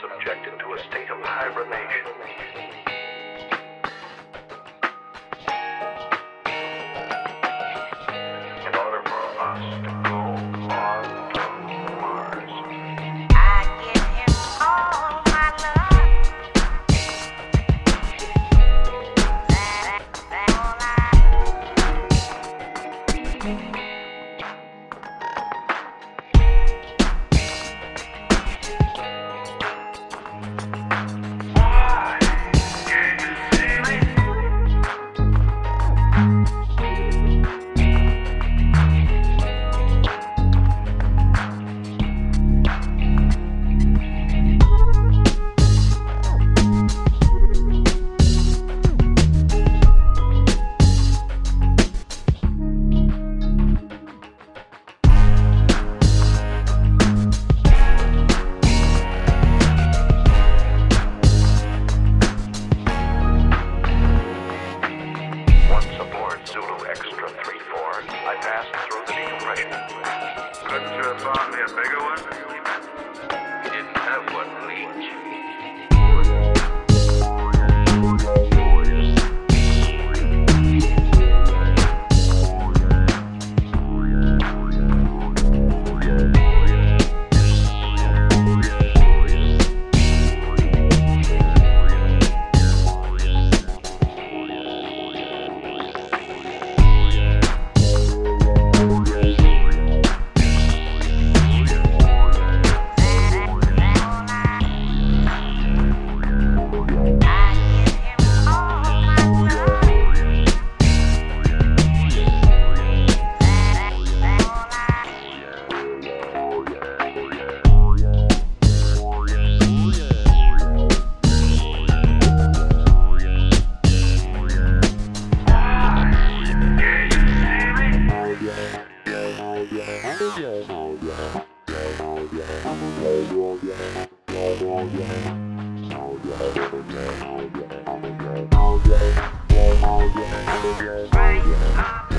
subjected to a state of hibernation. Right up.